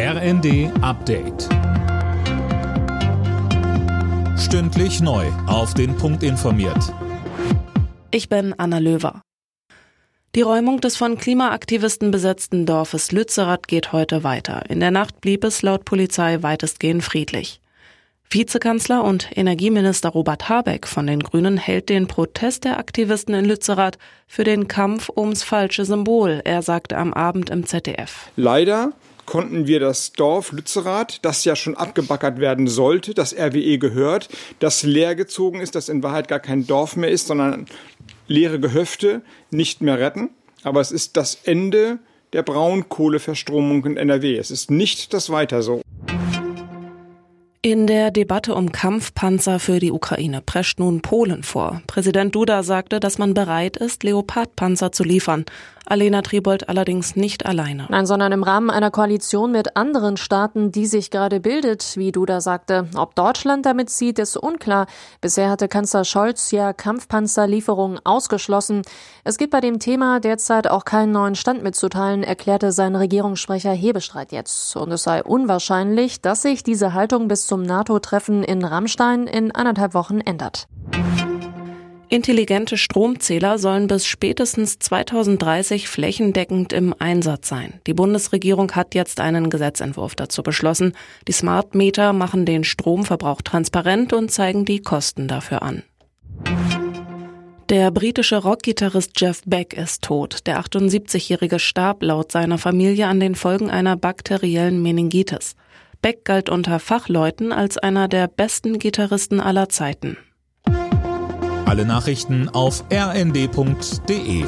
RND Update. Stündlich neu. Auf den Punkt informiert. Ich bin Anna Löwer. Die Räumung des von Klimaaktivisten besetzten Dorfes Lützerath geht heute weiter. In der Nacht blieb es laut Polizei weitestgehend friedlich. Vizekanzler und Energieminister Robert Habeck von den Grünen hält den Protest der Aktivisten in Lützerath für den Kampf ums falsche Symbol. Er sagte am Abend im ZDF. Leider konnten wir das Dorf Lützerath, das ja schon abgebackert werden sollte, das RWE gehört, das leer gezogen ist, das in Wahrheit gar kein Dorf mehr ist, sondern leere Gehöfte, nicht mehr retten. Aber es ist das Ende der Braunkohleverstromung in NRW. Es ist nicht das Weiter so. In der Debatte um Kampfpanzer für die Ukraine prescht nun Polen vor. Präsident Duda sagte, dass man bereit ist, Leopardpanzer zu liefern. Alena Tribold allerdings nicht alleine. Nein, sondern im Rahmen einer Koalition mit anderen Staaten, die sich gerade bildet, wie Duda sagte. Ob Deutschland damit zieht, ist unklar. Bisher hatte Kanzler Scholz ja Kampfpanzerlieferungen ausgeschlossen. Es gibt bei dem Thema derzeit auch keinen neuen Stand mitzuteilen, erklärte sein Regierungssprecher Hebestreit jetzt. Und es sei unwahrscheinlich, dass sich diese Haltung bis zum NATO-Treffen in Rammstein in anderthalb Wochen ändert. Intelligente Stromzähler sollen bis spätestens 2030 flächendeckend im Einsatz sein. Die Bundesregierung hat jetzt einen Gesetzentwurf dazu beschlossen. Die Smart Meter machen den Stromverbrauch transparent und zeigen die Kosten dafür an. Der britische Rockgitarrist Jeff Beck ist tot. Der 78-Jährige starb laut seiner Familie an den Folgen einer bakteriellen Meningitis. Beck galt unter Fachleuten als einer der besten Gitarristen aller Zeiten. Alle Nachrichten auf rnd.de